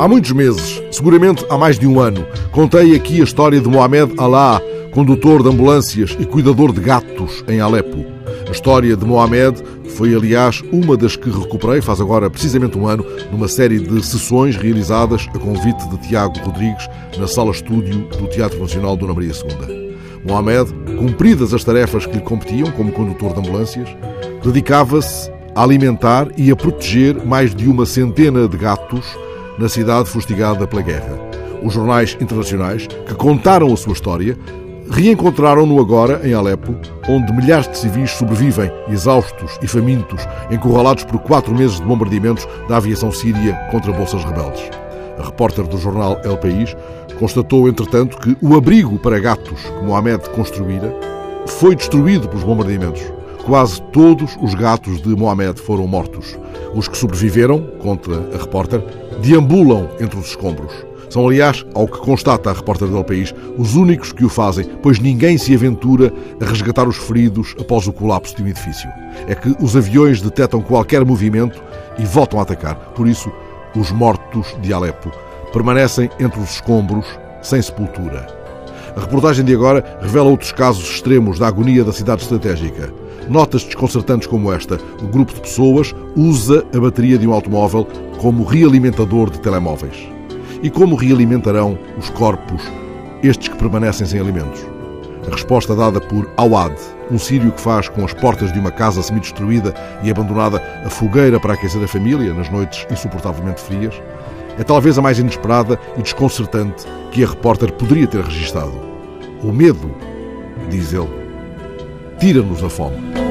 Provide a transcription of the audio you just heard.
Há muitos meses, seguramente há mais de um ano, contei aqui a história de Mohamed Alá, condutor de ambulâncias e cuidador de gatos em Alepo. A história de Mohamed foi, aliás, uma das que recuperei faz agora precisamente um ano, numa série de sessões realizadas a convite de Tiago Rodrigues na sala estúdio do Teatro Nacional Dona Maria II. Mohamed, cumpridas as tarefas que lhe competiam como condutor de ambulâncias, dedicava-se a alimentar e a proteger mais de uma centena de gatos na cidade fustigada pela guerra. Os jornais internacionais, que contaram a sua história, reencontraram-no agora em Alepo, onde milhares de civis sobrevivem, exaustos e famintos, encurralados por quatro meses de bombardeamentos da aviação síria contra bolsas rebeldes. A repórter do jornal El País constatou, entretanto, que o abrigo para gatos que Mohamed construíra foi destruído pelos bombardeamentos. Quase todos os gatos de Mohamed foram mortos. Os que sobreviveram, conta a repórter, deambulam entre os escombros. São, aliás, ao que constata a repórter del País, os únicos que o fazem, pois ninguém se aventura a resgatar os feridos após o colapso de um edifício. É que os aviões detectam qualquer movimento e voltam a atacar. Por isso, os mortos de Alepo permanecem entre os escombros, sem sepultura. A reportagem de agora revela outros casos extremos da agonia da cidade estratégica. Notas desconcertantes como esta: o grupo de pessoas usa a bateria de um automóvel como realimentador de telemóveis. E como realimentarão os corpos, estes que permanecem sem alimentos? A resposta dada por Awad, um sírio que faz com as portas de uma casa semi-destruída e abandonada a fogueira para aquecer a família nas noites insuportavelmente frias, é talvez a mais inesperada e desconcertante que a repórter poderia ter registado. O medo, diz ele, tira-nos a fome.